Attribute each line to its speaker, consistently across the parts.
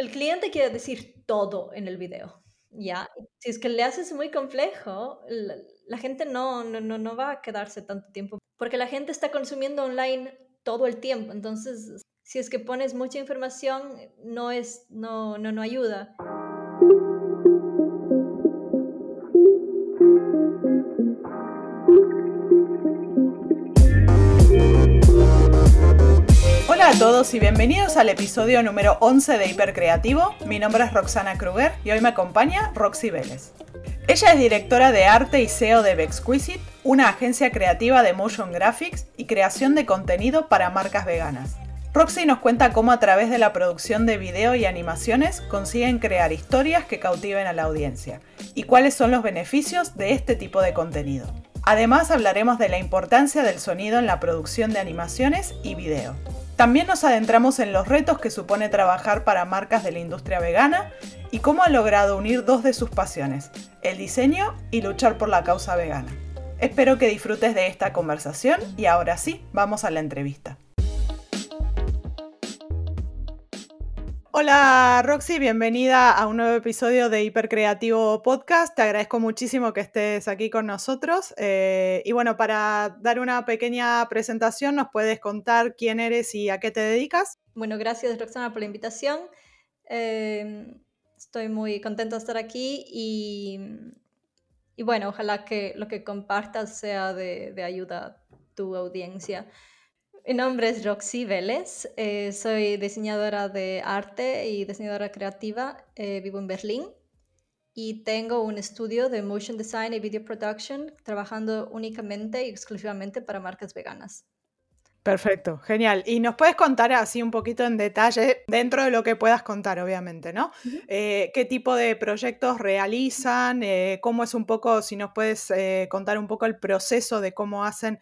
Speaker 1: el cliente quiere decir todo en el video, ¿ya? Si es que le haces muy complejo, la, gente no, no, no va a quedarse tanto tiempo, porque la gente está consumiendo online todo el tiempo, entonces si es que pones mucha información, no, es, no, no, no ayuda.
Speaker 2: Hola a todos y bienvenidos al episodio número 11 de Hipercreativo. Mi nombre es Roxana Kruger y hoy me acompaña Roxy Vélez. Ella es directora de arte y SEO de Bexquisite, una agencia creativa de motion graphics y creación de contenido para marcas veganas. Roxy nos cuenta cómo a través de la producción de video y animaciones consiguen crear historias que cautiven a la audiencia y cuáles son los beneficios de este tipo de contenido. Además hablaremos de la importancia del sonido en la producción de animaciones y video. También nos adentramos en los retos que supone trabajar para marcas de la industria vegana y cómo ha logrado unir dos de sus pasiones, el diseño y luchar por la causa vegana. Espero que disfrutes de esta conversación y ahora sí, vamos a la entrevista. Hola Roxy, bienvenida a un nuevo episodio de Hipercreativo Podcast. Te agradezco muchísimo que estés aquí con nosotros. Eh, y bueno, para dar una pequeña presentación, ¿nos puedes contar quién eres y a qué te dedicas?
Speaker 1: Bueno, gracias Roxana por la invitación. Em, estoy muy contenta de estar aquí y, bueno, ojalá que lo que compartas sea de ayuda a tu audiencia. Mi nombre es Roxy Vélez, eh, soy diseñadora de arte y diseñadora creativa, eh, vivo en Berlín y tengo un estudio de motion design y video production trabajando únicamente y exclusivamente para marcas veganas.
Speaker 2: Perfecto, genial. Y nos puedes contar así un poquito en detalle, dentro de lo que puedas contar, obviamente, ¿no? Eh, ¿Qué tipo de proyectos realizan? Eh, ¿Cómo es un poco, si nos puedes eh, contar un poco el proceso de cómo hacen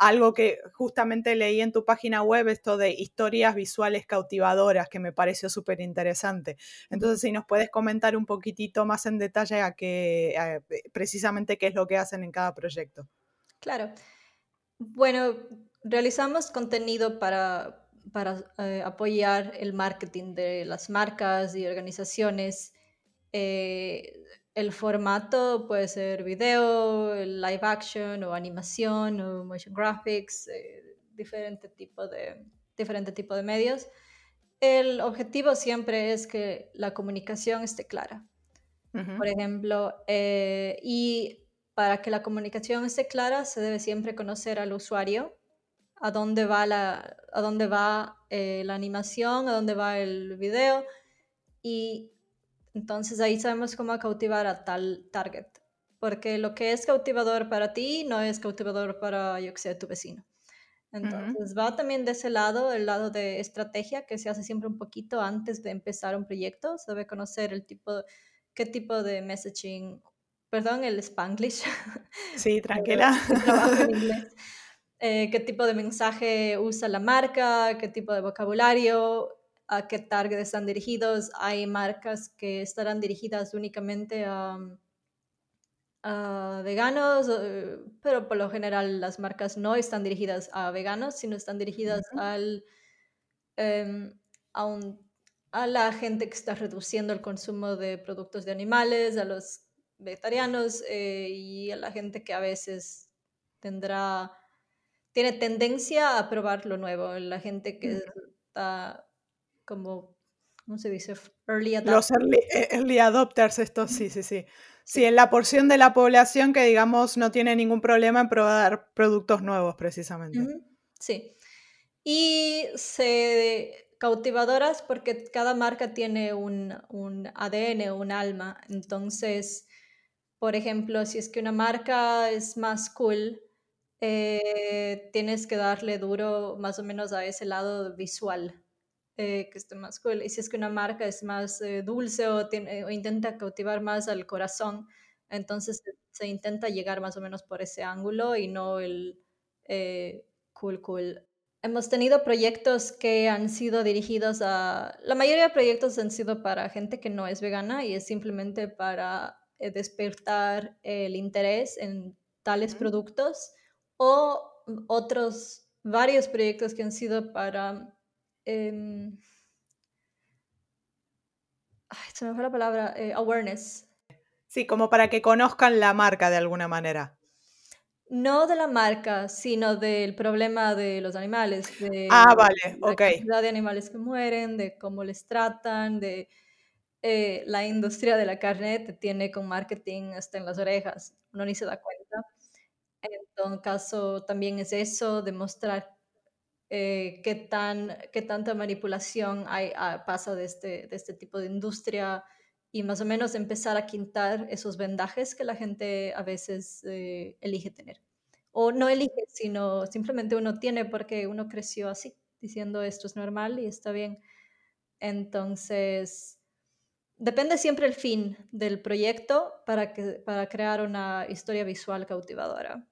Speaker 2: algo que justamente leí en tu página web, esto de historias visuales cautivadoras, que me pareció súper interesante. Entonces, si nos puedes comentar un poquitito más en detalle a qué, precisamente qué es lo que hacen en cada proyecto.
Speaker 1: Claro. Bueno, realizamos contenido para, eh, apoyar el marketing de las marcas y organizaciones. Eh, el formato puede ser video, live action o animación o motion graphics, eh, diferente, tipo de, diferente tipo de medios. El objetivo siempre es que la comunicación esté clara. Por ejemplo, y para que la comunicación esté clara, se debe siempre conocer al usuario a dónde va la, a dónde va, eh, la animación, a dónde va el video. Y entonces ahí sabemos cómo cautivar a tal target. Porque lo que es cautivador para ti no es cautivador para, yo que sé, tu vecino. Entonces va también de ese lado, el lado de estrategia que se hace siempre un poquito antes de empezar un proyecto. Se debe conocer el tipo, qué tipo de messaging, perdón, el spanglish.
Speaker 2: Sí, tranquila.
Speaker 1: en inglés. Eh, qué tipo de mensaje usa la marca, qué tipo de vocabulario, a qué target están dirigidos. Hay marcas que estarán dirigidas únicamente a, veganos, eh, pero por lo general las marcas no están dirigidas a veganos, sino están dirigidas al, em, a, la gente que está reduciendo el consumo de productos de animales, a los vegetarianos eh, y a la gente que a veces tendrá tiene tendencia a probar lo nuevo. La gente que está como, ¿cómo se dice?
Speaker 2: Early adopters. Los eh, early, adopters, estos sí, sí, sí. Sí, en la porción de la población que, digamos, no tiene ningún problema en probar productos nuevos, precisamente.
Speaker 1: Sí. Y se cautivadoras porque cada marca tiene un, un ADN, un alma. Entonces, por ejemplo, si es que una marca es más cool, eh, tienes que darle duro más o menos a ese lado visual, eh, que esté más cool. Y si es que una marca es más eh, dulce o, tiene, o, intenta cautivar más al corazón, entonces se intenta llegar más o menos por ese ángulo y no el cool, cool. Hemos tenido proyectos que han sido dirigidos a... La mayoría de proyectos han sido para gente que no es vegana y es simplemente para despertar el interés en tales productos o otros varios proyectos que han sido para em, se me fue la palabra, eh, awareness.
Speaker 2: Sí, como para que conozcan la marca de alguna manera.
Speaker 1: No de la marca, sino del problema de los animales, de
Speaker 2: Ah, vale,
Speaker 1: la
Speaker 2: ok.
Speaker 1: cantidad de animales que mueren, de cómo les tratan, de eh, la industria de la carne te tiene con marketing hasta en las orejas, uno ni se da cuenta. En caso, también es eso, demostrar eh, qué, tan, qué tanta manipulación hay, ah, pasa de este, de este tipo de industria y más o menos empezar a quitar esos vendajes que la gente a veces eh, elige tener. O no elige, sino simplemente uno tiene porque uno creció así, diciendo esto es normal y está bien. Entonces, depende siempre el fin del proyecto para, que, para crear una historia visual cautivadora.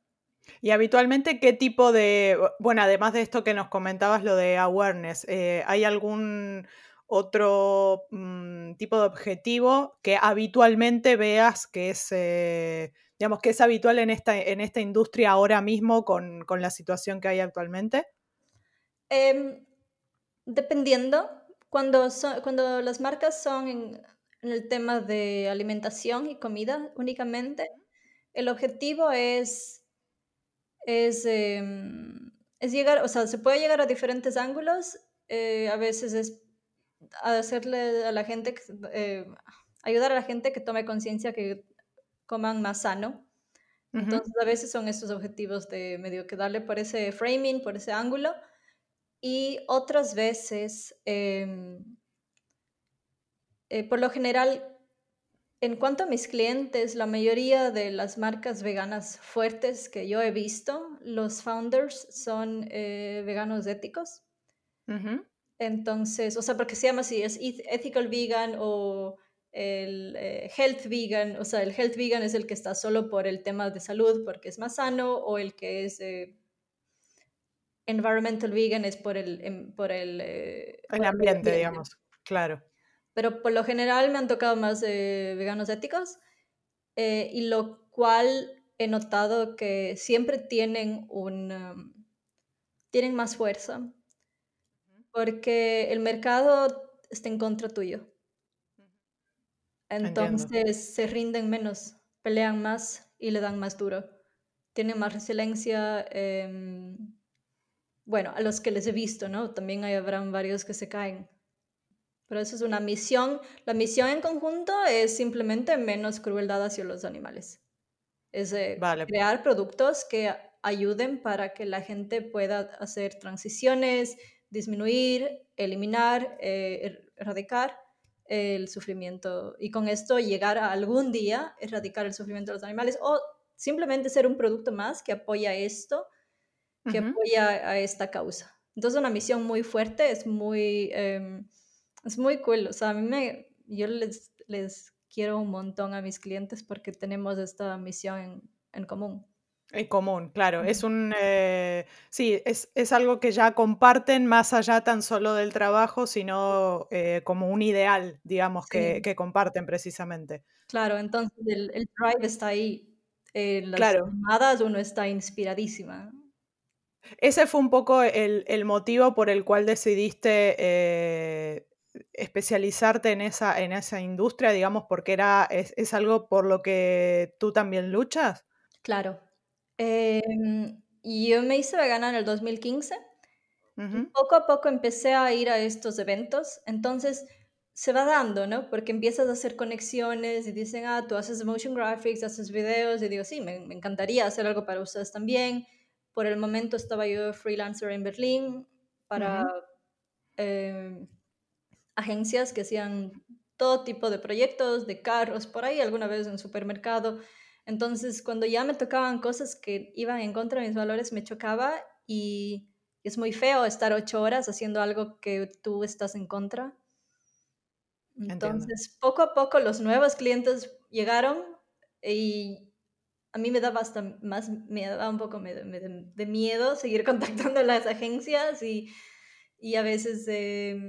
Speaker 2: Y habitualmente, ¿qué tipo de, bueno, además de esto que nos comentabas, lo de awareness, eh, ¿hay algún otro mm, tipo de objetivo que habitualmente veas que es, eh, digamos, que es habitual en esta, en esta industria ahora mismo con, con la situación que hay actualmente?
Speaker 1: Em, dependiendo, cuando, cuando las marcas son en, en, el tema de alimentación y comida únicamente, el objetivo es, es, eh, es llegar, o sea, se puede llegar a diferentes ángulos, eh, a veces es hacerle a la gente, eh, ayudar a la gente que tome conciencia que coman más sano. Entonces, a veces son estos objetivos de medio que darle por ese framing, por ese ángulo. Y otras veces, eh, por lo general, en cuanto a mis clientes, la mayoría de las marcas veganas fuertes que yo he visto, los founders son eh, veganos éticos. Entonces, o sea, porque se llama así, es ethical vegan o el eh, health vegan, o sea, el health vegan es el que está solo por el tema de salud porque es más sano, o el que es eh, environmental vegan es por el, em, por el,
Speaker 2: el ambiente, digamos, claro.
Speaker 1: Pero por lo general me han tocado más veganos éticos, y lo cual he notado que siempre tienen un, um, tienen más fuerza porque el mercado está en contra tuyo. Entonces se rinden menos, pelean más y le dan más duro. Tienen más resiliencia. Em, bueno, a los que les he visto, ¿no? También hay, habrán varios que se caen. Pero eso es una misión. La misión en conjunto es simplemente menos crueldad hacia los animales. Es crear productos que ayuden para que la gente pueda hacer transiciones, disminuir, eliminar, eh, er, erradicar el sufrimiento y con esto llegar a algún día erradicar el sufrimiento de los animales o simplemente ser un producto más que apoya esto, que apoya a esta causa. Entonces una misión muy fuerte, es muy, em, es muy cool. O sea, a mí me, yo les, les quiero un montón a mis clientes porque tenemos esta misión en, en común.
Speaker 2: En común, claro. Es un. Eh, sí, es, es, algo que ya comparten más allá tan solo del trabajo, sino eh, como un ideal, digamos, que, que, comparten precisamente.
Speaker 1: Claro, entonces el, el drive está ahí. En las claro. llamadas uno está inspiradísima.
Speaker 2: Ese fue un poco el, el motivo por el cual decidiste eh, especializarte en esa, en esa industria, digamos, porque era, es, es algo por lo que tú también luchas.
Speaker 1: Claro, Em, yo me hice vegana en el 2015. Poco a poco empecé a ir a estos eventos, entonces se va dando, ¿no? Porque empiezas a hacer conexiones y dicen, ah, tú haces motion graphics, haces videos, y digo, sí, me, encantaría hacer algo para ustedes también. Por el momento estaba yo freelancer en Berlín para agencias que hacían todo tipo de proyectos, de carros, por ahí alguna vez en supermercado. Entonces, cuando ya me tocaban cosas que iban en contra de mis valores, me chocaba y es muy feo estar ocho horas haciendo algo que tú estás en contra. Entonces, poco a poco los nuevos clientes llegaron y a mí me daba hasta más, me daba un poco de, miedo seguir contactando a las agencias y, y a veces eh,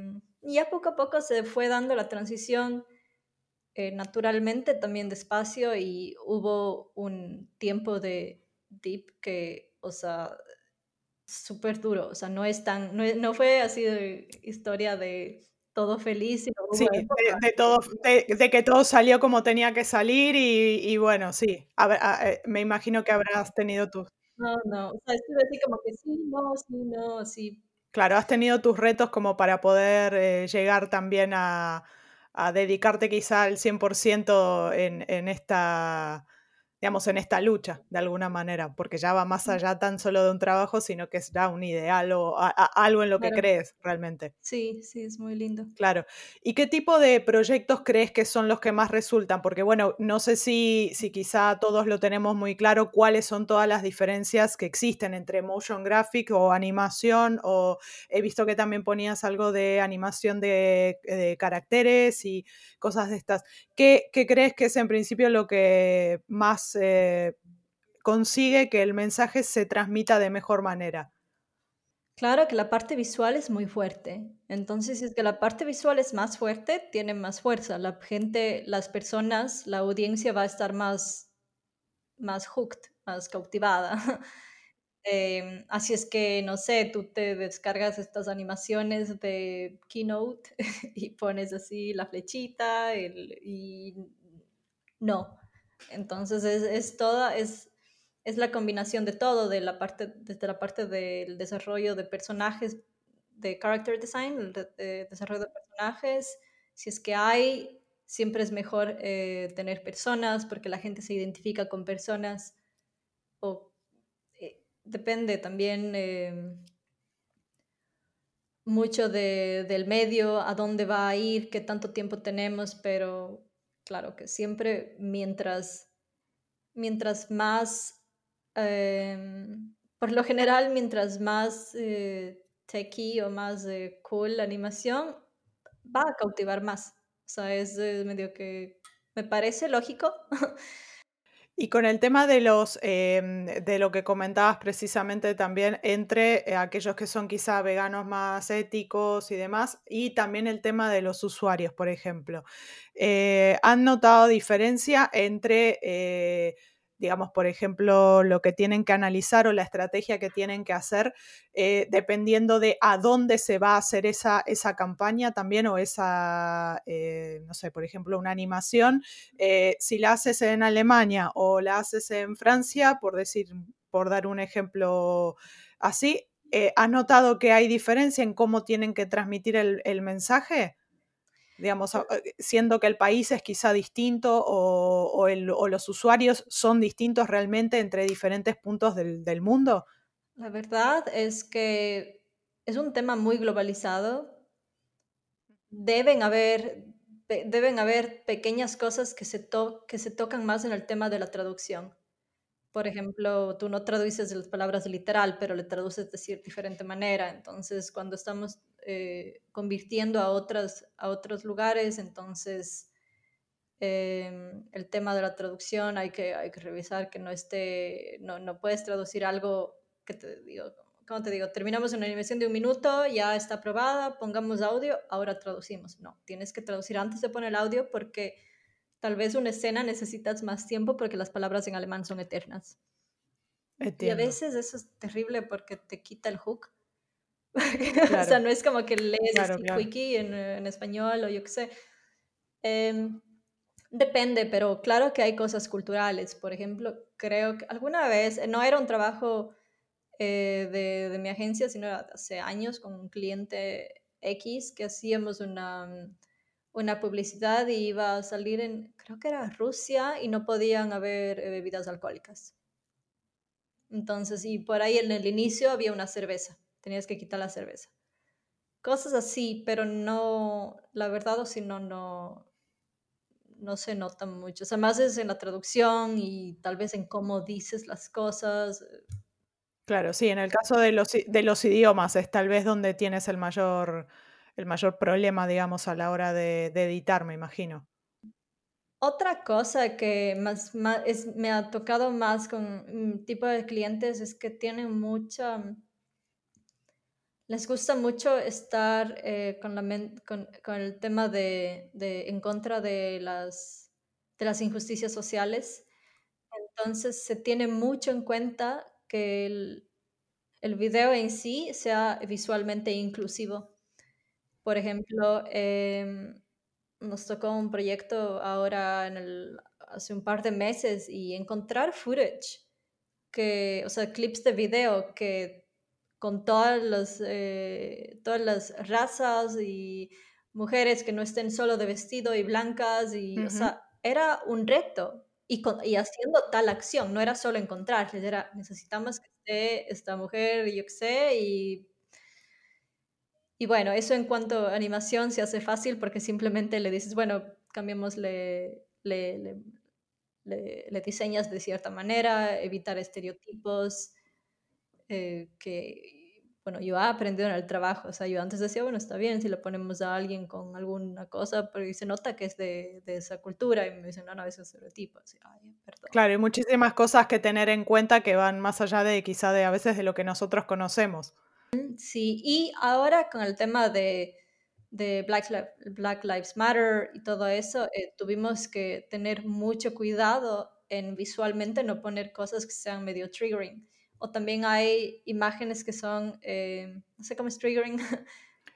Speaker 1: ya poco a poco se fue dando la transición eh, naturalmente, también despacio y hubo un tiempo de deep que, o sea, súper duro, o sea, no es tan, no, no, fue así de historia de todo feliz. Y
Speaker 2: sí, de, todo, de, que todo salió como tenía que salir y, bueno, sí, eh, me imagino que habrás tenido tus...
Speaker 1: No, no, o sea, estuve así como que sí, no, sí, no, sí.
Speaker 2: Claro, has tenido tus retos como para poder eh, llegar también a, a, dedicarte quizá al 100% en, en esta digamos, en esta lucha, de alguna manera, porque ya va más allá tan solo de un trabajo, sino que es ya un ideal o algo en lo que crees realmente.
Speaker 1: Sí, sí, es muy lindo.
Speaker 2: Claro. ¿Y qué tipo de proyectos crees que son los que más resultan? Porque, bueno, no sé si, si quizá todos lo tenemos muy claro, cuáles son todas las diferencias que existen entre motion graphic o animación, o he visto que también ponías algo de animación de, caracteres y cosas de estas. ¿Qué, ¿Qué crees que es en principio lo que más consigue que el mensaje se transmita de mejor manera.
Speaker 1: Claro que la parte visual es muy fuerte. Entonces, si es que la parte visual es más fuerte, tiene más fuerza. La gente, las personas, la audiencia va a estar más, más hooked, más cautivada. Em, así es que, no sé, tú te descargas estas animaciones de Keynote y pones así la flechita y no, entonces es, es toda, es, es la combinación de todo, de la parte, desde la parte del desarrollo de personajes, de character design, el de, desarrollo de personajes. Si es que hay, siempre es mejor eh, tener personas porque la gente se identifica con personas. O eh, depende también eh, mucho de, del medio, a dónde va a ir, qué tanto tiempo tenemos, pero claro que siempre mientras, mientras más, em, por lo general, mientras más eh, techy o más eh, cool la animación, va a cautivar más. O sea, es medio que me parece lógico.
Speaker 2: Y con el tema de los em, de lo que comentabas precisamente también entre eh, aquellos que son quizá veganos más éticos y demás, y también el tema de los usuarios, por ejemplo. Eh, ¿Han notado diferencia entre eh, digamos, por ejemplo, lo que tienen que analizar o la estrategia que tienen que hacer, eh, dependiendo de a dónde se va a hacer esa, esa campaña también o esa, eh, no sé, por ejemplo, una animación, eh, si la haces en Alemania o la haces en Francia, por decir, por dar un ejemplo así, ¿has notado que hay diferencia en cómo tienen que transmitir el, el mensaje? Digamos, eh, siendo que el país es quizá distinto o, los usuarios son distintos realmente entre diferentes puntos del, mundo?
Speaker 1: La verdad es que es un tema muy globalizado. Deben haber, deben haber pequeñas cosas que se, que se tocan más en el tema de la traducción. Por ejemplo, tú no traduces las palabras literal, pero le traduces de diferente manera. Entonces, cuando estamos eh, convirtiendo a, otras, a otros lugares, entonces em, el tema de la traducción hay que, hay que revisar que no esté, no, no puedes traducir algo que te digo, ¿cómo te digo? Terminamos una animación de un minuto, ya está aprobada, pongamos audio, ahora traducimos. No, tienes que traducir antes de poner el audio porque tal vez una escena necesitas más tiempo porque las palabras en alemán son eternas. Y a veces eso es terrible porque te quita el hook. o sea, no es como que lees claro, wiki en, en, español o yo qué sé. Em, depende, pero claro que hay cosas culturales. Por ejemplo, creo que alguna vez, no era un trabajo eh, de, de, mi agencia, sino hace años con un cliente X que hacíamos una, una publicidad y iba a salir en, creo que era Rusia y no podían haber eh, bebidas alcohólicas. Entonces, y por ahí en el inicio había una cerveza tenías que quitar la cerveza. Cosas así, pero no, la verdad o si no, no, no se nota mucho. O sea, más es en la traducción y tal vez en cómo dices las cosas.
Speaker 2: Claro, sí, en el caso de los, de los idiomas es tal vez donde tienes el mayor, el mayor problema, digamos, a la hora de, editar, me imagino.
Speaker 1: Otra cosa que más, es, me ha tocado más con un tipo de clientes es que tienen mucha les gusta mucho estar eh, con, el tema de, en contra de las, injusticias sociales. Entonces se tiene mucho en cuenta que el, video en sí sea visualmente inclusivo. por ejemplo, em, nos tocó un proyecto ahora hace un par de meses y encontrar footage, que, o sea, clips de video que con todas las, eh, todas las razas y mujeres que no estén solo de vestido y blancas, y, o sea, era un reto. Y, y, haciendo tal acción, no era solo encontrarles, era necesitamos que esté esta mujer, yo qué sé, y, y bueno, eso en cuanto a animación se hace fácil porque simplemente le dices, bueno, cambiémosle, le, le, le, diseñas de cierta manera, evitar estereotipos, eh, que, bueno, yo he aprendido en el trabajo, o sea, yo antes decía, bueno, está bien si le ponemos a alguien con alguna cosa, pero se nota que es de, de esa cultura, y me dicen, no, no, es estereotipo, así, Ay, perdón.
Speaker 2: Claro, hay muchísimas cosas que tener en cuenta que van más allá de quizá de a veces de lo que nosotros conocemos.
Speaker 1: Sí, y ahora con el tema de, de Black, Black Lives Matter y todo eso, eh, tuvimos que tener mucho cuidado en visualmente no poner cosas que sean medio triggering o también hay imágenes que son, eh, no sé cómo es triggering,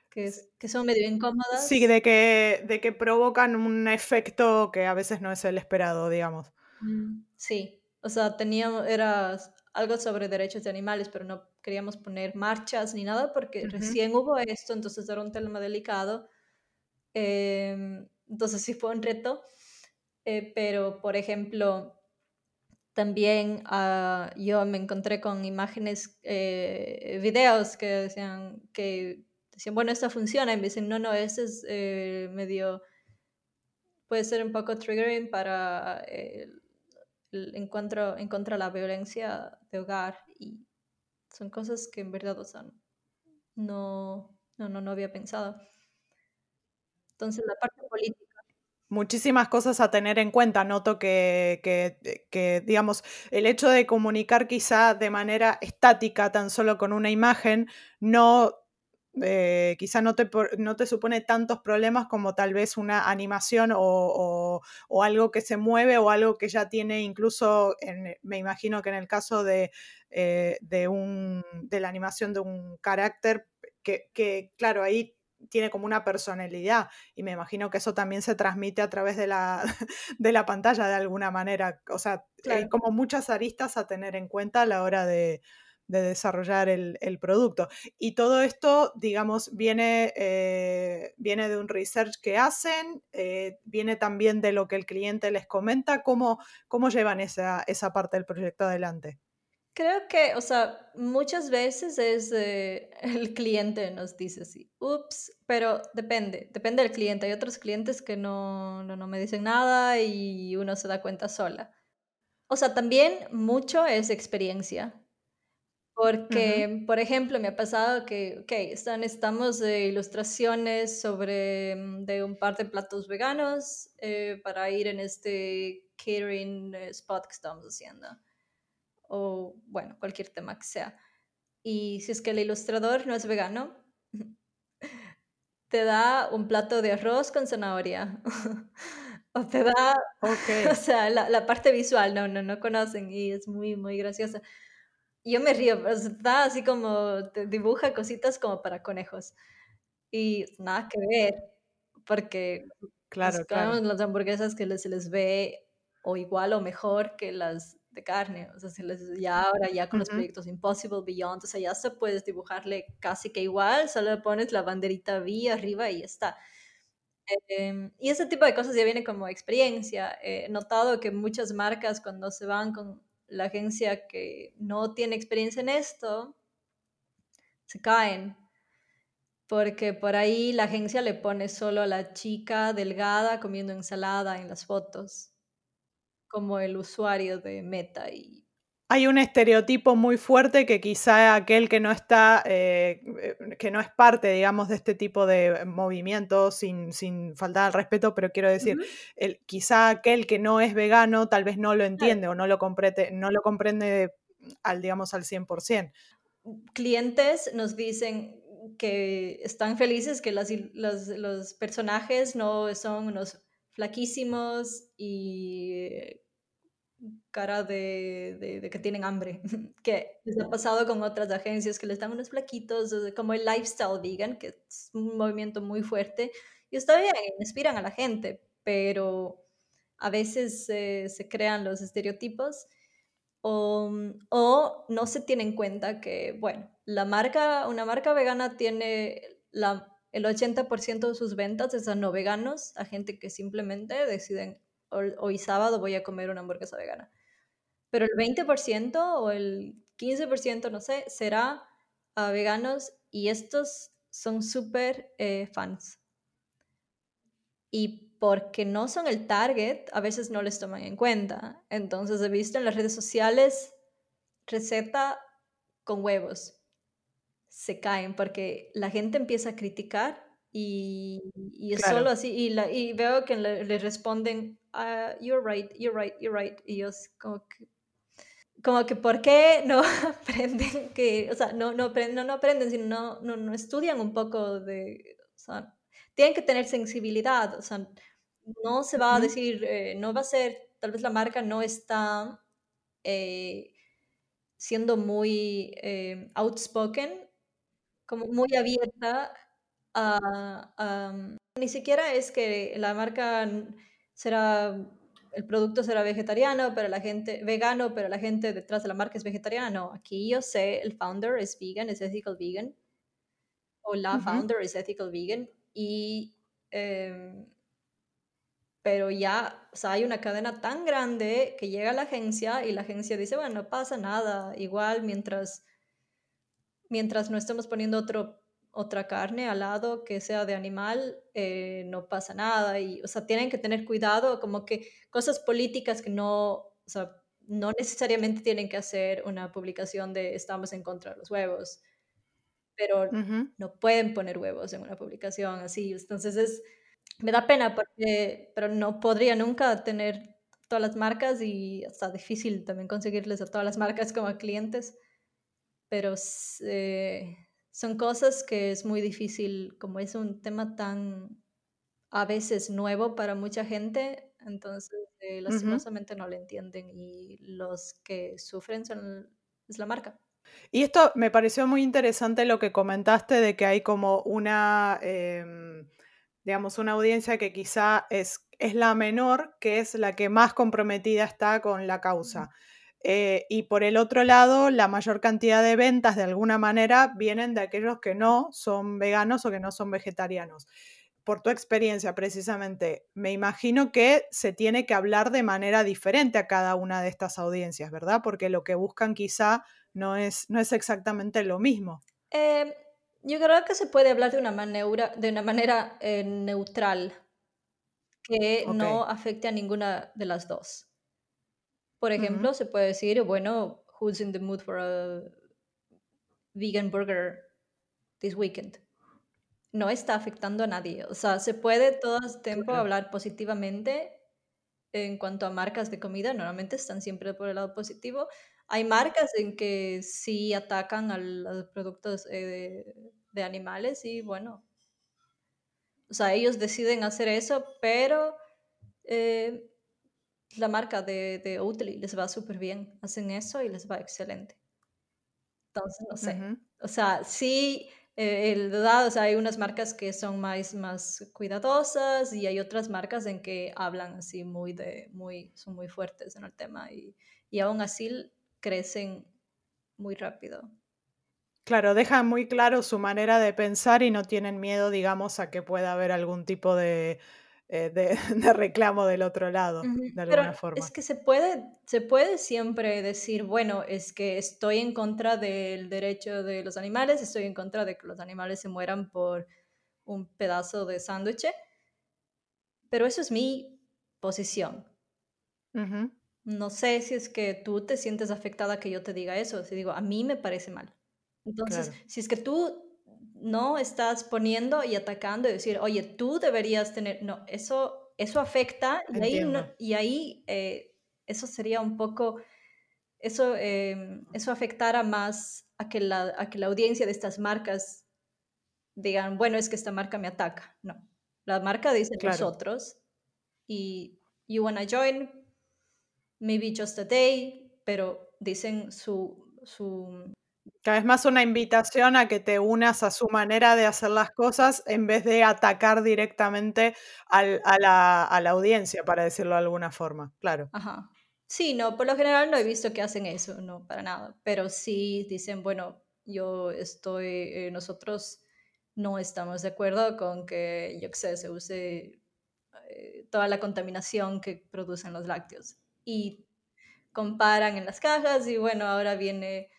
Speaker 1: que, que son medio incómodas.
Speaker 2: Sí, de que, de que provocan un efecto que a veces no es el esperado, digamos.
Speaker 1: Mm, sí, o sea, teníamos, era algo sobre derechos de animales, pero no queríamos poner marchas ni nada porque recién hubo esto, entonces era un tema delicado. Em, entonces sí fue un reto. Eh, pero, por ejemplo, también ah, yo me encontré con imágenes, eh, videos que decían, que decían, bueno, esto funciona, y me dicen, no, no, ese es eh, medio, puede ser un poco triggering para el, encuentro en contra de la violencia de hogar y son cosas que en verdad, o sea, no, no, no, no había pensado. Entonces, la parte política
Speaker 2: muchísimas cosas a tener en cuenta. Noto que, que, digamos, el hecho de comunicar quizá de manera estática, tan solo con una imagen, no... Eh, quizá no te, no te supone tantos problemas como tal vez una animación o, o, algo que se mueve o algo que ya tiene incluso, me imagino que en el caso de, eh, de, un, de la animación de un carácter, que, que claro, ahí tiene como una personalidad y me imagino que eso también se transmite a través de la, de la pantalla de alguna manera. O sea, hay como muchas aristas a tener en cuenta a la hora de, desarrollar el, producto. Y todo esto, digamos, viene, eh, viene de un research que hacen, eh, viene también de lo que el cliente les comenta, cómo, cómo llevan esa, esa parte del proyecto adelante.
Speaker 1: Creo que, o sea, muchas veces es el cliente nos dice así, ups, pero depende, depende del cliente. Hay otros clientes que no, no, me dicen nada y uno se da cuenta sola. O sea, también mucho es experiencia. Porque, por ejemplo, me ha pasado que, ok, están, estamos de ilustraciones sobre mm, de un par de platos veganos eh, para ir en este catering eh, spot que estamos haciendo o bueno, cualquier tema que sea. Y si es que el ilustrador no es vegano, te da un plato de arroz con zanahoria. o te da, o sea, la, parte visual, no, no, no conocen y es muy, muy graciosa. Yo me río, pero está así como, te dibuja cositas como para conejos. Y nada que ver, porque
Speaker 2: claro,
Speaker 1: claro. las hamburguesas que se les ve o igual o mejor que las de carne, o sea, si les, ya ahora ya con los proyectos Impossible, Beyond, o sea, ya se puedes dibujarle casi que igual, solo le pones la banderita V arriba y ya está. Em, y ese tipo de cosas ya viene como experiencia. He notado que muchas marcas cuando se van con la agencia que no tiene experiencia en esto, se caen. Porque por ahí la agencia le pone solo a la chica delgada comiendo ensalada en las fotos como el usuario de Meta y
Speaker 2: hay un estereotipo muy fuerte que quizá aquel que no está, eh, eh, que no es parte, digamos, de este tipo de movimientos, sin, sin faltar al respeto, pero quiero decir, el, quizá aquel que no es vegano tal vez no lo entiende o no lo comprende, no lo comprende al, digamos, al 100%.
Speaker 1: Clientes nos dicen que están felices que los personajes no son unos flaquísimos y cara de, que tienen hambre, que les ha pasado con otras agencias que les dan unos flaquitos, como el lifestyle vegan, que es un movimiento muy fuerte, y está bien, inspiran a la gente, pero a veces se crean los estereotipos o, o, no se tiene en cuenta que, bueno, la marca, una marca vegana tiene la, el 80% de sus ventas es a no veganos, a gente que simplemente deciden hoy, sábado voy a comer una hamburguesa vegana. Pero el 20% o el 15%, no sé, será a veganos y estos son súper eh, fans. Y porque no son el target, a veces no les toman en cuenta. Entonces he visto en las redes sociales receta con huevos. Se caen porque la gente empieza a criticar y, es solo así. Y, la, y veo que le, responden, uh, you're right, you're right, you're right. Y yo como que, como que ¿por qué no aprenden que, o sea, no, no, aprenden, no, aprenden, sino no, no, no, estudian un poco de, o sea, tienen que tener sensibilidad, o sea, no se va a decir, eh, no va a ser, tal vez la marca no está eh, siendo muy eh, outspoken, como muy abierta ni siquiera es que la marca será, el producto será vegetariano, pero la gente, vegano, pero la gente detrás de la marca es vegetariana. No, aquí yo sé, el founder es vegan, es ethical vegan, o la founder es ethical vegan, y, em, pero ya, o sea, hay una cadena tan grande que llega a la agencia y la agencia dice, bueno, no pasa nada, igual mientras, mientras no estemos poniendo otro otra carne al lado que sea de animal, eh, no pasa nada. Y, o sea, tienen que tener cuidado, como que cosas políticas que no, o sea, no necesariamente tienen que hacer una publicación de estamos en contra de los huevos, pero no pueden poner huevos en una publicación así. Entonces es, me da pena porque, pero no podría nunca tener todas las marcas y está difícil también conseguirles a todas las marcas como clientes, pero... Eh, son cosas que es muy difícil, como es un tema tan a veces nuevo para mucha gente, entonces eh, lastimosamente no lo entienden y los que sufren son es la marca.
Speaker 2: Y esto me pareció muy interesante lo que comentaste de que hay como una, em, digamos, una audiencia que quizá es, es la menor, que es la que más comprometida está con la causa. Eh, y por el otro lado, la mayor cantidad de ventas de alguna manera vienen de aquellos que no son veganos o que no son vegetarianos. Por tu experiencia, precisamente, me imagino que se tiene que hablar de manera diferente a cada una de estas audiencias, ¿verdad? Porque lo que buscan quizá no es, no es exactamente lo mismo.
Speaker 1: Em, yo creo que se puede hablar de una manera, de una manera eh, neutral, que no afecte a ninguna de las dos. Por ejemplo, se puede decir, bueno, who's in the mood for a vegan burger this weekend? No está afectando a nadie. O sea, se puede todo el tiempo hablar positivamente en cuanto a marcas de comida. Normalmente están siempre por el lado positivo. Hay marcas en que sí atacan a los productos eh, de, animales y bueno, o sea, ellos deciden hacer eso, pero eh, la marca de, de Oatly les va súper bien. Hacen eso y les va excelente. Entonces, no sé. O sea, sí, eh, el o sea, hay unas marcas que son más, más cuidadosas y hay otras marcas en que hablan así muy de, muy, son muy fuertes en el tema y, y aún así crecen muy rápido.
Speaker 2: Claro, dejan muy claro su manera de pensar y no tienen miedo, digamos, a que pueda haber algún tipo de, eh, de, reclamo del otro lado, de alguna forma.
Speaker 1: Es que se puede, se puede siempre decir, bueno, es que estoy en contra del derecho de los animales, estoy en contra de que los animales se mueran por un pedazo de sándwich, pero eso es mi posición. No sé si es que tú te sientes afectada que yo te diga eso, si digo, a mí me parece mal. Entonces, si es que tú no estás poniendo y atacando y decir, oye, tú deberías tener, no, eso, eso afecta y ahí, y ahí eh, eso sería un poco, eso, em, eso afectara más a que, la, a que la audiencia de estas marcas digan, bueno, es que esta marca me ataca. No, la marca dice nosotros y you wanna join, maybe just a day, pero dicen su, su
Speaker 2: cada vez más una invitación a que te unas a su manera de hacer las cosas en vez de atacar directamente al, a, la, a, la, audiencia, para decirlo de alguna forma, claro.
Speaker 1: Ajá. Sí, no, por lo general no he visto que hacen eso, no, para nada, pero sí dicen, bueno, yo estoy, eh, nosotros no estamos de acuerdo con que, yo se use eh, toda la contaminación que producen los lácteos. Y comparan en las cajas y bueno, ahora viene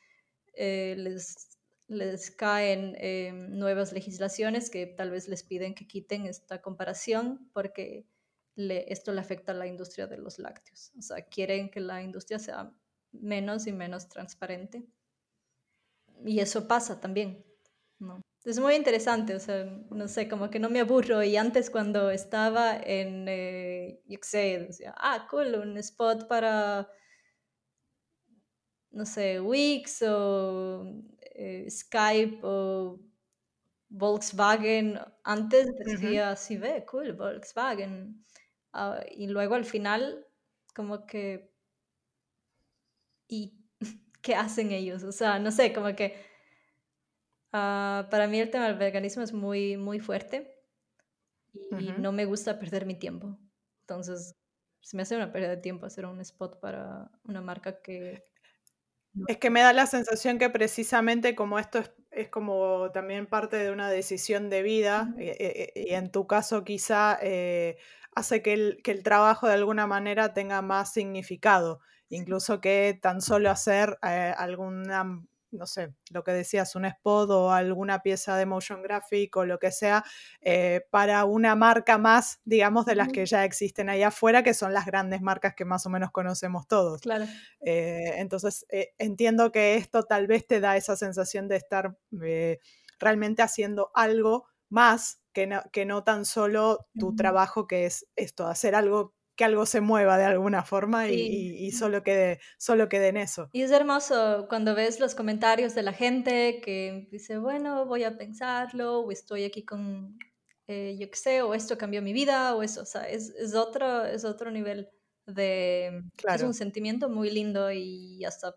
Speaker 1: eh, les, les caen eh, nuevas legislaciones que tal vez les piden que quiten esta comparación porque esto le afecta a la industria de los lácteos. O sea, quieren que la industria sea menos y menos transparente. Y eso pasa también. ¿no? Es muy interesante, o sea, no sé, como que no me aburro. Y antes cuando estaba en, eh, decía, ah, cool, un spot para no sé, Wix o eh, Skype o Volkswagen. Antes decía, sí, ve, cool, Volkswagen. Ah, y luego al final, como que, ¿y qué hacen ellos? O sea, no sé, como que ah, para mí el tema del veganismo es muy, muy fuerte y no me gusta perder mi tiempo. Entonces, se me hace una pérdida de tiempo hacer un spot para una marca que
Speaker 2: es que me da la sensación que precisamente como esto es, como también parte de una decisión de vida, eh, eh, eh, y, en tu caso quizá hace que el, que el, trabajo de alguna manera tenga más significado, incluso que tan solo hacer alguna no sé, lo que decías, un spot o alguna pieza de motion graphic o lo que sea, eh, para una marca más, digamos, de las que ya existen ahí afuera, que son las grandes marcas que más o menos conocemos todos.
Speaker 1: Claro.
Speaker 2: Eh, entonces, eh, entiendo que esto tal vez te da esa sensación de estar realmente haciendo algo más que no, que no tan solo tu trabajo, que es esto, hacer algo que algo se mueva de alguna forma y, solo, quede, solo quede en eso.
Speaker 1: Y es hermoso cuando ves los comentarios de la gente que dice, bueno, voy a pensarlo, o estoy aquí con, eh, yo qué sé, o esto cambió mi vida, o eso, o sea, es, es otro, es otro nivel de... Es un sentimiento muy lindo y hasta,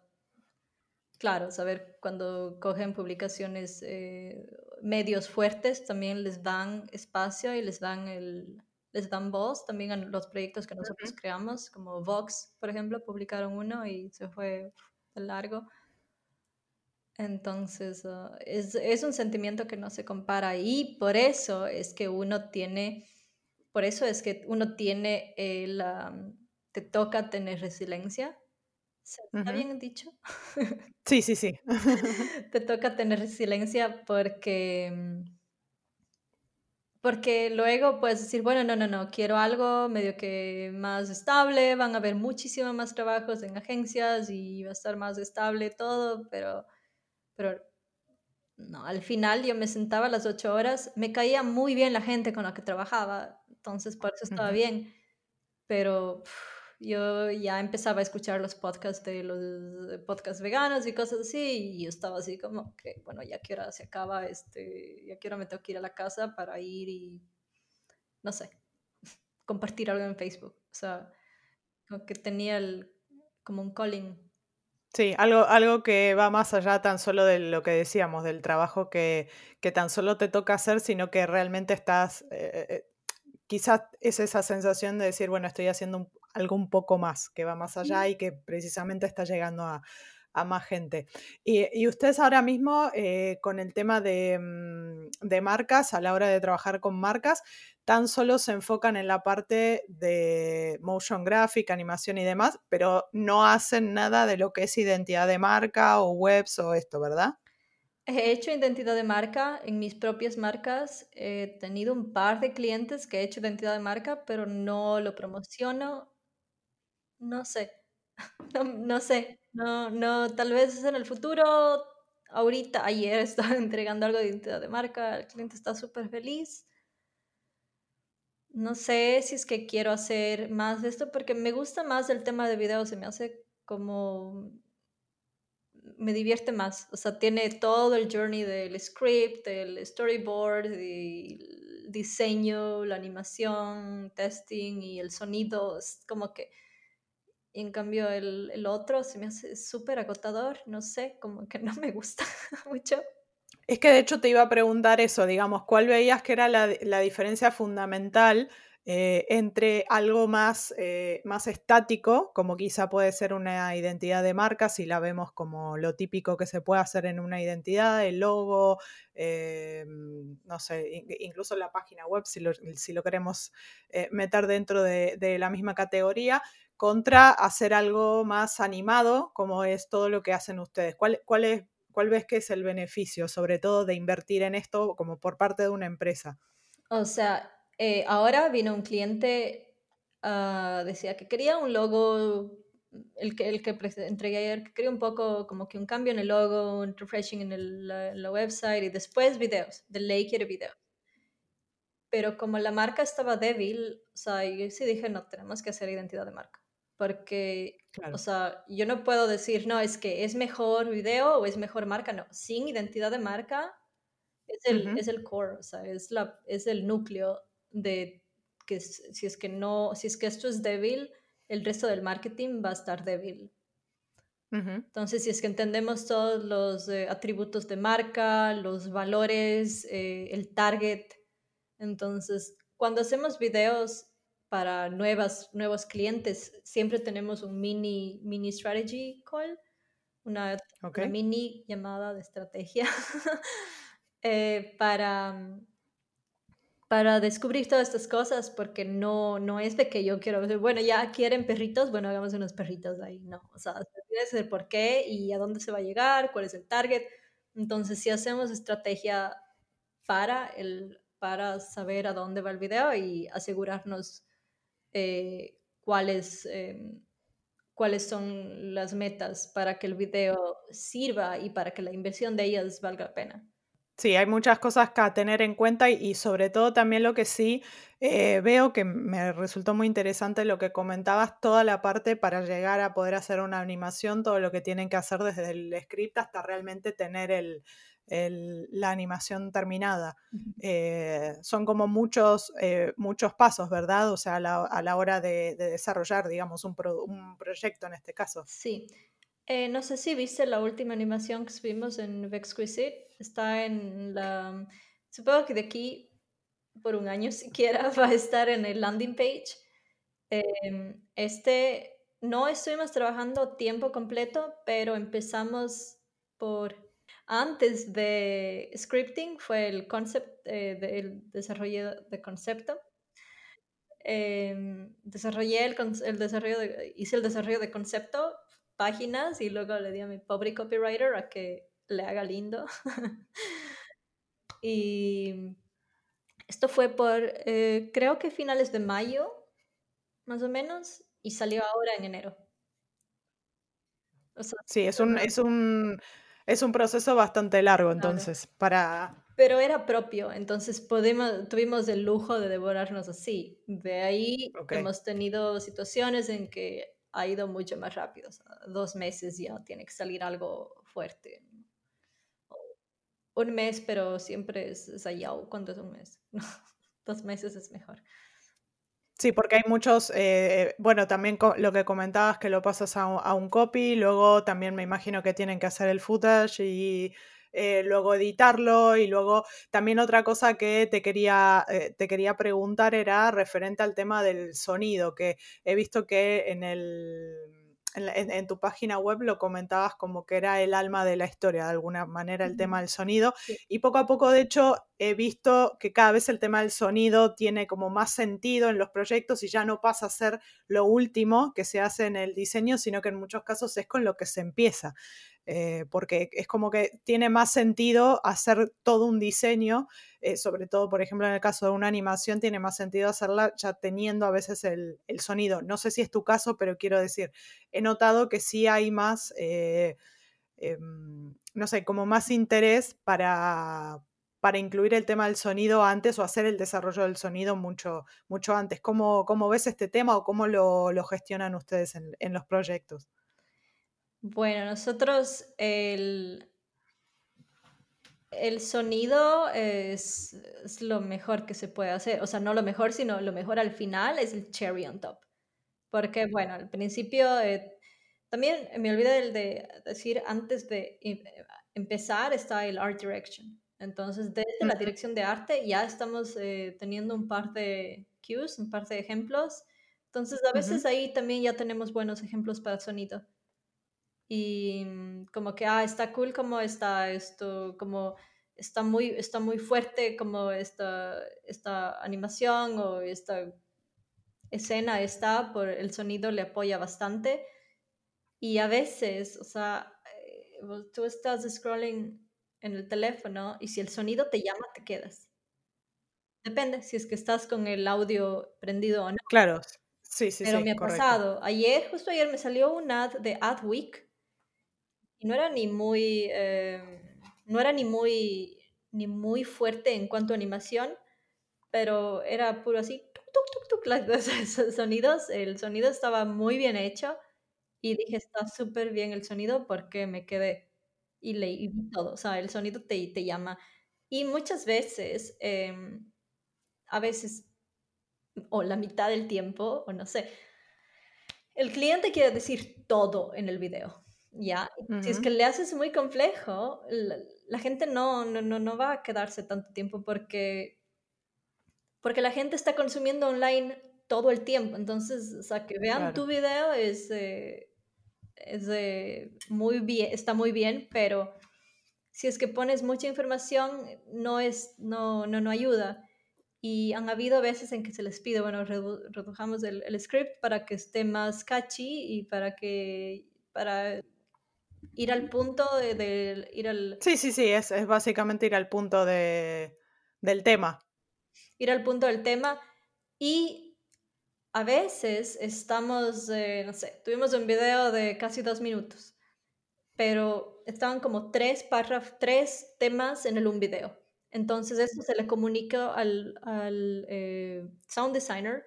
Speaker 1: claro, saber cuando cogen publicaciones, eh, medios fuertes, también les dan espacio y les dan el les dan voz también a los proyectos que nosotros creamos, como Vox, por ejemplo, publicaron uno y se fue largo. Entonces, ah, es, un sentimiento que no se compara y por eso es que uno tiene, por eso es que uno tiene, el, te toca tener resiliencia. ¿Está bien dicho?
Speaker 2: Sí, sí, sí.
Speaker 1: te toca tener resiliencia porque mm, porque luego puedes decir, bueno, no, no, no, quiero algo medio que más estable, van a haber muchísimos más trabajos en agencias y va a estar más estable todo, pero, pero no, al final yo me sentaba a las ocho horas, me caía muy bien la gente con la que trabajaba, entonces por eso estaba bien, pero yo ya empezaba a escuchar los podcasts de los podcasts veganos y cosas así, y yo estaba así como que, bueno, ya que hora se acaba, este, ya que hora me tengo que ir a la casa para ir y, no sé, compartir algo en Facebook. O sea, como que tenía el, como un calling.
Speaker 2: Sí, algo, algo que va más allá tan solo de lo que decíamos, del trabajo que, que tan solo te toca hacer, sino que realmente estás, eh, eh, quizás es esa sensación de decir, bueno, estoy haciendo un, algo un poco más, que va más allá y que precisamente está llegando a, más gente. Y, ustedes ahora mismo eh, con el tema mm, de, marcas, a la hora de trabajar con marcas, tan solo se enfocan en la parte de motion graphic, animación y demás, pero no hacen nada de lo que es identidad de marca o webs o esto, ¿verdad?
Speaker 1: He hecho identidad de marca en mis propias marcas. He tenido un par de clientes que he hecho identidad de marca, pero no lo promociono no sé, no, sé, no, no, tal vez en el futuro, ahorita, ayer estaba entregando algo de identidad de marca, el cliente está súper feliz. No sé si es que quiero hacer más de esto porque me gusta más el tema de video, se me hace como me divierte más. O sea, tiene todo el journey del script, el storyboard, el diseño, la animación, testing y el sonido. Es como que Y en cambio el, el otro se me hace súper agotador, no sé, como que no me gusta mucho.
Speaker 2: Es que de hecho te iba a preguntar eso, digamos, ¿cuál veías que era la, la diferencia fundamental eh, entre algo más, eh, más estático, como quizá puede ser una identidad de marca, si la vemos como lo típico que se puede hacer en una identidad, el logo, eh, no sé, incluso la página web, si lo, si lo queremos meter dentro de, de, la misma categoría, contra hacer algo más animado, como es todo lo que hacen ustedes. ¿Cuál, cuál, es, cuál ves que es el beneficio, sobre todo, de invertir en esto como por parte de una empresa?
Speaker 1: O sea, eh, ahora vino un cliente, uh, decía que quería un logo, el que, el que entregué ayer, que quería un poco como que un cambio en el logo, un refreshing en el, la, la, website y después videos, de ley quiere videos. Pero como la marca estaba débil, o sea, yo sí dije, no, tenemos que hacer identidad de marca. Porque, claro. o sea, yo no puedo decir, no, es que es mejor video o es mejor marca, no. Sin identidad de marca es el, uh -huh. es el core, o sea, es, la, es el núcleo de que si es que no, si es que esto es débil, el resto del marketing va a estar débil. Uh -huh. Entonces, si es que entendemos todos los eh, atributos de marca, los valores, eh, el target, entonces, cuando hacemos videos para nuevas, nuevos clientes, siempre tenemos un mini, mini strategy call, una, okay. una mini llamada de estrategia eh, para para descubrir todas estas cosas, porque no, no es de que yo quiero decir, bueno, ya quieren perritos, bueno, hagamos unos perritos ahí, no, o sea, tienes el por qué y a dónde se va a llegar, cuál es el target. Entonces, si hacemos estrategia para, el, para saber a dónde va el video y asegurarnos eh, cuáles, eh, cuáles son las metas para que el video sirva y para que la inversión de ellas valga la pena.
Speaker 2: Sí, hay muchas cosas que tener en cuenta y, y sobre todo también lo que sí eh, veo que me resultó muy interesante lo que comentabas, toda la parte para llegar a poder hacer una animación, todo lo que tienen que hacer desde el script hasta realmente tener el, el, la animación terminada. Eh, son como muchos, eh, muchos pasos, ¿verdad? O sea, a la, a la hora de, de, desarrollar, digamos, un, pro, un proyecto en este caso.
Speaker 1: Sí. Eh, no sé si viste la última animación que subimos en Vexquisite. Está en la. Supongo que de aquí por un año siquiera va a estar en el landing page. Eh, este. No estuvimos trabajando tiempo completo, pero empezamos por. Antes de scripting fue el concept, eh, del desarrollo de concepto. Eh, desarrollé el, el desarrollo de, hice el desarrollo de concepto páginas y luego le di a mi pobre copywriter a que le haga lindo. y esto fue por, eh, creo que finales de mayo, más o menos, y salió ahora en enero.
Speaker 2: O sea, sí, es un, es, un, es un proceso bastante largo entonces claro. para...
Speaker 1: Pero era propio, entonces podemos, tuvimos el lujo de devorarnos así. De ahí okay. hemos tenido situaciones en que ha ido mucho más rápido. O sea, dos meses ya tiene que salir algo fuerte. Un mes, pero siempre es, es allá cuando es un mes. dos meses es mejor.
Speaker 2: Sí, porque hay muchos, eh, bueno, también lo que comentabas que lo pasas a, a, un copy, luego también me imagino que tienen que hacer el footage y eh, luego editarlo y luego también otra cosa que te quería, eh, te quería preguntar era referente al tema del sonido, que he visto que en el... En, en, tu página web lo comentabas como que era el alma de la historia, de alguna manera, el tema del sonido.
Speaker 1: Sí.
Speaker 2: Y poco a poco, de hecho, he visto que cada vez el tema del sonido tiene como más sentido en los proyectos y ya no pasa a ser lo último que se hace en el diseño, sino que en muchos casos es con lo que se empieza eh, porque es como que tiene más sentido hacer todo un diseño, eh, sobre todo, por ejemplo, en el caso de una animación, tiene más sentido hacerla ya teniendo a veces el, sonido. No sé si es tu caso, pero quiero decir, he notado que sí hay más, eh, no sé, como más interés para, para incluir el tema del sonido antes o hacer el desarrollo del sonido mucho, mucho antes. ¿Cómo, cómo ves este tema o cómo lo, gestionan ustedes en los proyectos?
Speaker 1: Bueno, nosotros el, el sonido es, es, lo mejor que se puede hacer. O sea, no lo mejor, sino lo mejor al final es el cherry on top. Porque, bueno, al principio eh, también me olvidé de decir antes de eh, empezar está el art direction. Entonces, desde la dirección de arte ya estamos eh, teniendo un par de cues, un par de ejemplos. Entonces, a veces ahí también ya tenemos buenos ejemplos para sonido. Y mm, como que, ah, está cool como está esto, como está muy, está muy fuerte como esta, esta animación o esta escena está, por el sonido le apoya bastante. Y a veces, o sea, eh, tú estás scrolling en el teléfono y si el sonido te llama, te quedas. Depende si es que estás con el audio prendido o no.
Speaker 2: Claro, sí, sí,
Speaker 1: Pero
Speaker 2: sí.
Speaker 1: me ha pasado. Ayer, justo ayer, me salió un ad de Adweek no era ni muy, em, no era ni muy, ni muy fuerte en cuanto a animación, pero era puro así, tuk, tuk, tuk, tuk, sonidos. El sonido estaba muy bien hecho y dije, está súper bien el sonido porque me quedé y leí todo, o sea, el sonido te, te llama. Y muchas veces, em, a veces, o la mitad del tiempo, o no sé, el cliente quiere decir todo en el video, ¿ya? Si es que le haces muy complejo, la, gente no, no, no, no va a quedarse tanto tiempo porque, porque la gente está consumiendo online todo el tiempo. Entonces, o sea, que vean tu video es, eh, es muy bien, está muy bien, pero si es que pones mucha información, no, es, no, no, no ayuda. Y han habido veces en que se les pide, bueno, redujamos el, el, script para que esté más catchy y para que, para ir al punto de, ir al...
Speaker 2: Sí, sí, sí, es, es básicamente ir al punto de, del tema.
Speaker 1: Ir al punto del tema y a veces estamos, eh, no sé, tuvimos un video de casi dos minutos, pero estaban como tres párrafos, tres temas en el un video. Entonces eso se le comunica al, al eh, sound designer.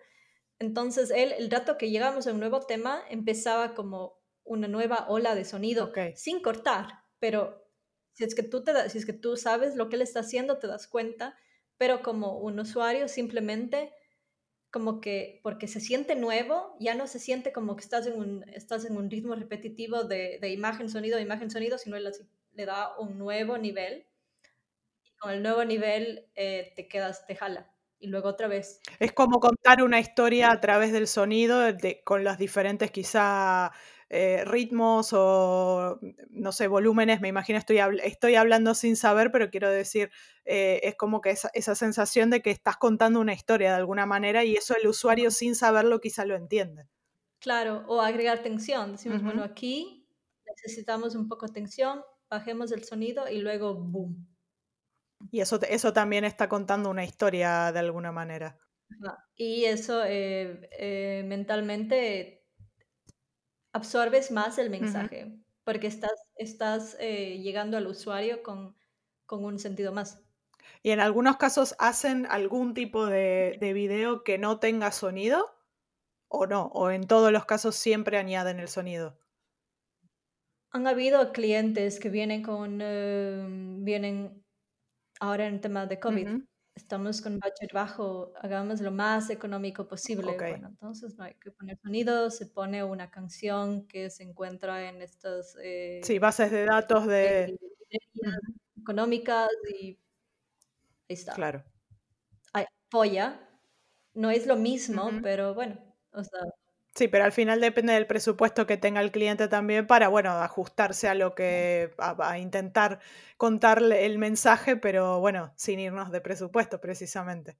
Speaker 1: Entonces él, el rato que llegamos a un nuevo tema, empezaba como una nueva ola de sonido sin cortar, pero si es, que tú te si es que tú sabes lo que él está haciendo, te das cuenta, pero como un usuario simplemente como que porque se siente nuevo, ya no se siente como que estás en un, estás en un ritmo repetitivo de, de imagen, sonido, imagen, sonido, sino él le da un nuevo nivel con el nuevo nivel eh, te quedas, te jala. Y luego otra vez.
Speaker 2: Es como contar una historia a través del sonido, de, con los diferentes quizá eh, ritmos o, no sé, volúmenes. Me imagino, estoy, estoy hablando sin saber, pero quiero decir, eh, es como que esa, esa, sensación de que estás contando una historia de alguna manera y eso el usuario sin saberlo quizá lo entiende.
Speaker 1: Claro, o agregar tensión. Decimos, bueno, aquí necesitamos un poco de tensión, bajemos el sonido y luego, boom,
Speaker 2: y eso, eso también está contando una historia de alguna manera.
Speaker 1: Y eso eh, eh, mentalmente absorbes más el mensaje, porque estás, estás eh, llegando al usuario con, con, un sentido más.
Speaker 2: ¿Y en algunos casos hacen algún tipo de, de video que no tenga sonido? ¿O no? ¿O en todos los casos siempre añaden el sonido?
Speaker 1: Han habido clientes que vienen con, vienen ahora en tema de COVID, estamos con budget bajo, hagamos lo más económico posible. Bueno, entonces no hay que poner sonido, se pone una canción que se encuentra en estas...
Speaker 2: Eh, sí, bases de datos de...
Speaker 1: económicas y ahí está.
Speaker 2: Claro.
Speaker 1: apoya, no es lo mismo, pero bueno, o sea,
Speaker 2: Sí, pero al final depende del presupuesto que tenga el cliente también para, bueno, ajustarse a lo que, a, intentar contarle el mensaje, pero bueno, sin irnos de presupuesto precisamente.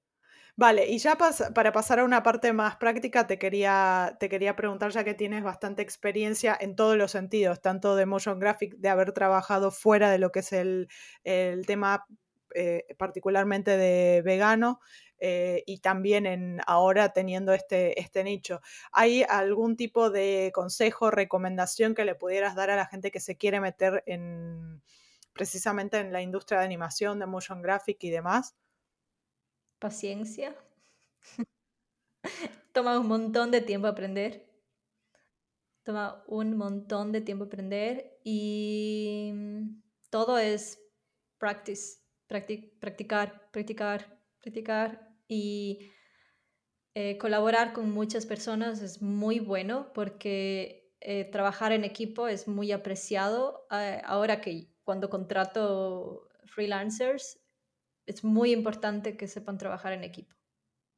Speaker 2: Vale, y ya para pasar a una parte más práctica, te quería, te quería preguntar, ya que tienes bastante experiencia en todos los sentidos, tanto de motion graphic, de haber trabajado fuera de lo que es el, tema eh, particularmente de vegano, eh, y también en ahora teniendo este, este nicho. ¿Hay algún tipo de consejo, recomendación que le pudieras dar a la gente que se quiere meter en precisamente en la industria de animación, de motion graphic y demás?
Speaker 1: Paciencia. Toma un montón de tiempo aprender. Toma un montón de tiempo aprender y mm, todo es practice, practicar, practicar, practicar y eh, colaborar con muchas personas es muy bueno porque eh, trabajar en equipo es muy apreciado. Eh, ahora que cuando contrato freelancers, es muy importante que sepan trabajar en equipo.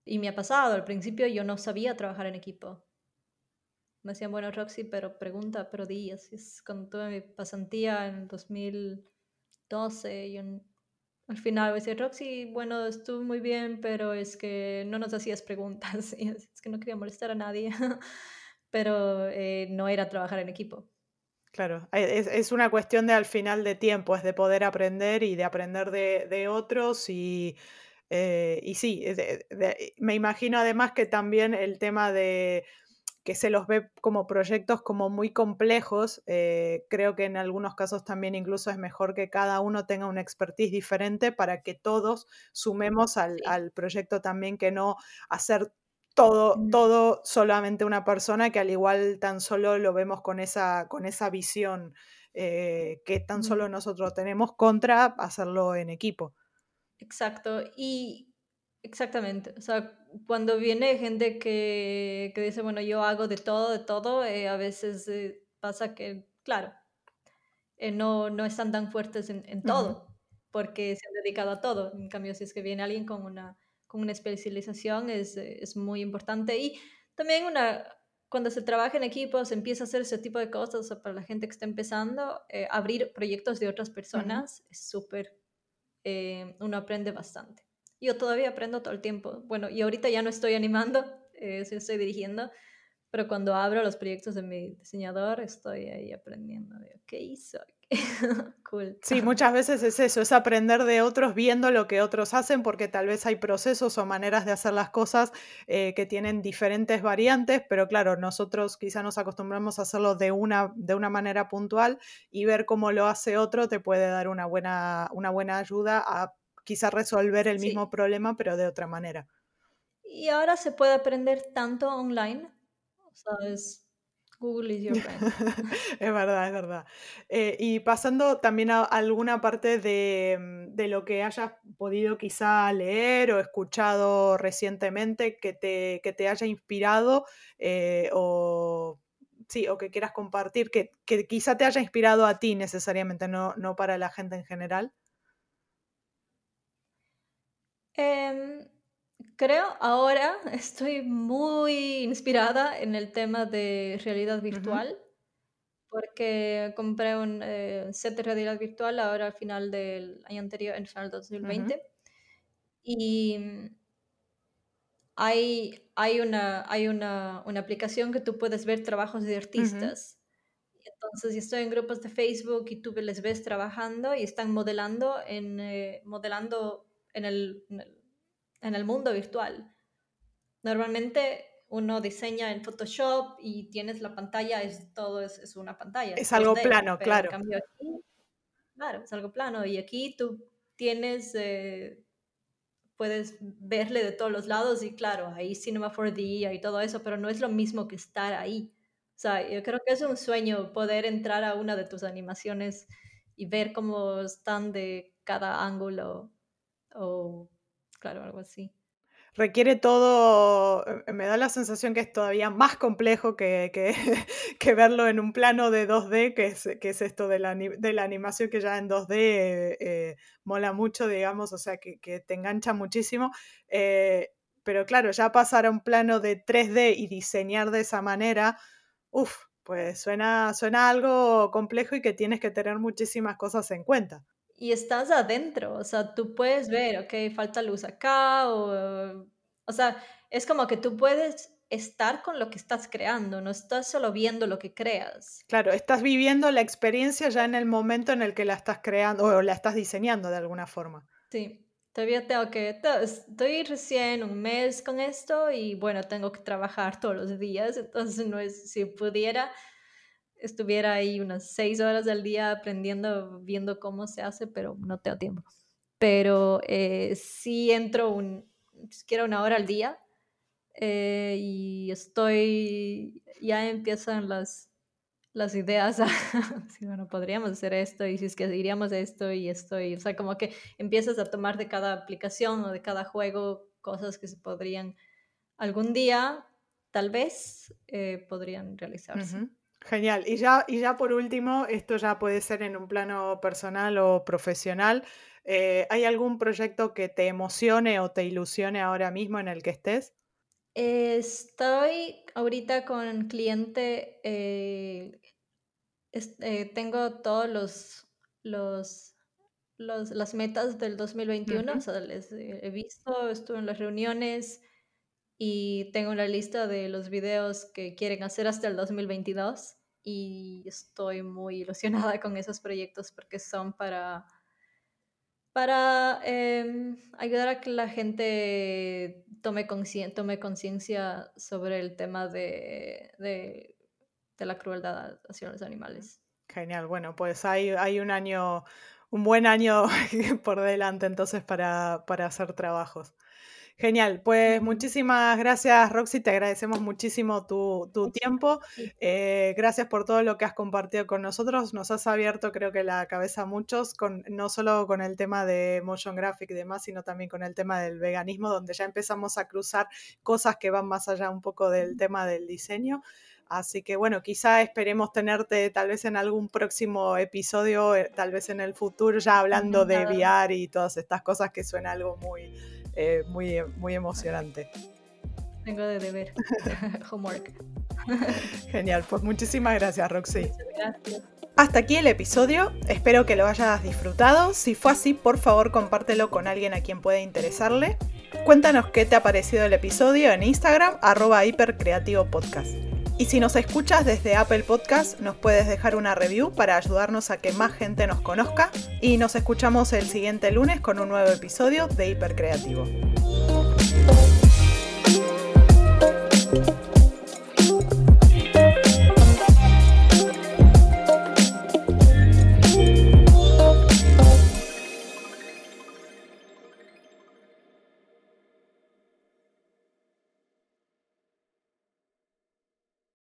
Speaker 1: Y me ha pasado, al principio yo no sabía trabajar en equipo. Me decían, bueno, Roxy, pero pregunta, pero días. Es cuando tuve mi pasantía en 2012, y al final me decía, Roxy, bueno, estuvo muy bien, pero es que no nos hacías preguntas. Y es que no quería molestar a nadie. pero eh, no era trabajar en equipo.
Speaker 2: Claro, es, es, una cuestión de al final de tiempo, es de poder aprender y de aprender de, de otros y, eh, y sí, me imagino además que también el tema de que se los ve como proyectos como muy complejos, eh, creo que en algunos casos también incluso es mejor que cada uno tenga una expertise diferente para que todos sumemos al, al proyecto también, que no hacer todo, todo solamente una persona que al igual tan solo lo vemos con esa, con esa visión eh, que tan solo nosotros tenemos contra hacerlo en equipo.
Speaker 1: Exacto, y exactamente, o sea, cuando viene gente que, que dice, bueno, yo hago de todo, de todo, eh, a veces eh, pasa que, claro, no, no están tan fuertes en, en todo, porque se han dedicado a todo. En cambio, si es que viene alguien con una con una especialización es, es muy importante. Y también una, cuando se trabaja en equipo, se empieza a hacer ese tipo de cosas para la gente que está empezando, eh, abrir proyectos de otras personas es súper, eh, uno aprende bastante. Yo todavía aprendo todo el tiempo. Bueno, y ahorita ya no estoy animando, eh, estoy dirigiendo, pero cuando abro los proyectos de mi diseñador, estoy ahí aprendiendo de qué hizo, cool.
Speaker 2: Sí, muchas veces es eso, es aprender de otros viendo lo que otros hacen, porque tal vez hay procesos o maneras de hacer las cosas eh, que tienen diferentes variantes, pero claro, nosotros quizá nos acostumbramos a hacerlo de una, de una manera puntual y ver cómo lo hace otro te puede dar una buena, una buena ayuda a quizá resolver el mismo problema, pero de otra manera.
Speaker 1: Y ahora se puede aprender tanto online, o sea, es Google is your friend.
Speaker 2: es verdad, es verdad. Eh, y pasando también a alguna parte mm, de, lo que hayas podido quizá leer o escuchado recientemente que te, te haya inspirado eh, o, sí, o que quieras compartir, que, quizá te haya inspirado a ti necesariamente, no, no para la gente en general.
Speaker 1: Em, Creo ahora estoy muy inspirada en el tema de realidad virtual, porque compré un eh, set de realidad virtual ahora al final del año anterior, en final 2020. Y mm, hay, hay, una, hay una, una, aplicación que tú puedes ver trabajos de artistas. Entonces, estoy en grupos de Facebook y tú les ves trabajando y están modelando en, eh, modelando en el en el mundo virtual. Normalmente uno diseña en Photoshop y tienes la pantalla, es todo es, una pantalla.
Speaker 2: Es algo plano, claro.
Speaker 1: claro, es algo plano. Y aquí tú tienes, eh, puedes verle de todos los lados y claro, hay Cinema 4D y todo eso, pero no es lo mismo que estar ahí. O sea, yo creo que es un sueño poder entrar a una de tus animaciones y ver cómo están de cada ángulo o claro, algo así.
Speaker 2: Requiere todo, eh, me da la sensación que es todavía más complejo que, que, verlo en un plano de 2D, que es, que es esto de la, animación que ya en 2D eh, eh, mola mucho, digamos, o sea, que, te engancha muchísimo. pero claro, ya pasar a un plano de 3D y diseñar de esa manera, uff, pues suena, suena algo complejo y que tienes que tener muchísimas cosas en cuenta
Speaker 1: y estás adentro, o sea, tú puedes ver, ok, falta luz acá, o, o sea, es como que tú puedes estar con lo que estás creando, no estás solo viendo lo que creas.
Speaker 2: Claro, estás viviendo la experiencia ya en el momento en el que la estás creando o la estás diseñando de alguna forma.
Speaker 1: Sí, todavía tengo que, estoy recién un mes con esto y bueno, tengo que trabajar todos los días, entonces no es, si pudiera, estuviera ahí unas seis horas al día aprendiendo, viendo cómo se hace, pero no tengo tiempo. Pero eh, sí entro un, una hora al día eh, y estoy, ya empiezan las, las ideas a, si bueno, podríamos hacer esto y si es que diríamos esto y esto, y, o sea, como que empiezas a tomar de cada aplicación o de cada juego cosas que se podrían algún día, tal vez, eh, podrían realizarse.
Speaker 2: Genial. Y ya, y ya por último, esto ya puede ser en un plano personal o profesional. Eh, ¿Hay algún proyecto que te emocione o te ilusione ahora mismo en el que estés?
Speaker 1: Estoy ahorita con cliente, eh, eh, tengo todos los, los, las metas del 2021, o sea, les he visto, estuve en las reuniones y tengo la lista de los videos que quieren hacer hasta el 2022 y estoy muy ilusionada con esos proyectos porque son para para em, ayudar a que la gente tome conciencia sobre el tema de, de, la crueldad hacia los animales.
Speaker 2: Genial, bueno, pues hay, hay un año, un buen año por delante entonces para, para hacer trabajos. Genial, pues muchísimas gracias Roxy, te agradecemos muchísimo tu, tiempo, eh, gracias por todo lo que has compartido con nosotros, nos has abierto creo que la cabeza a muchos, con, no solo con el tema de motion graphic y demás, sino también con el tema del veganismo, donde ya empezamos a cruzar cosas que van más allá un poco del tema del diseño. Así que bueno, quizá esperemos tenerte tal vez en algún próximo episodio, eh, tal vez en el futuro, ya hablando de VR y todas estas cosas que suena algo muy, eh, muy, muy emocionante.
Speaker 1: Tengo de deber, homework.
Speaker 2: Genial, pues muchísimas gracias Roxy. Gracias. Hasta aquí el episodio, espero que lo hayas disfrutado. Si fue así, por favor compártelo con alguien a quien pueda interesarle. Cuéntanos qué te ha parecido el episodio en Instagram, arroba hipercreativo podcast. Y si nos escuchas desde Apple Podcast, nos puedes dejar una review para ayudarnos a que más gente nos conozca. Y nos escuchamos el siguiente lunes con un nuevo episodio de Hipercreativo.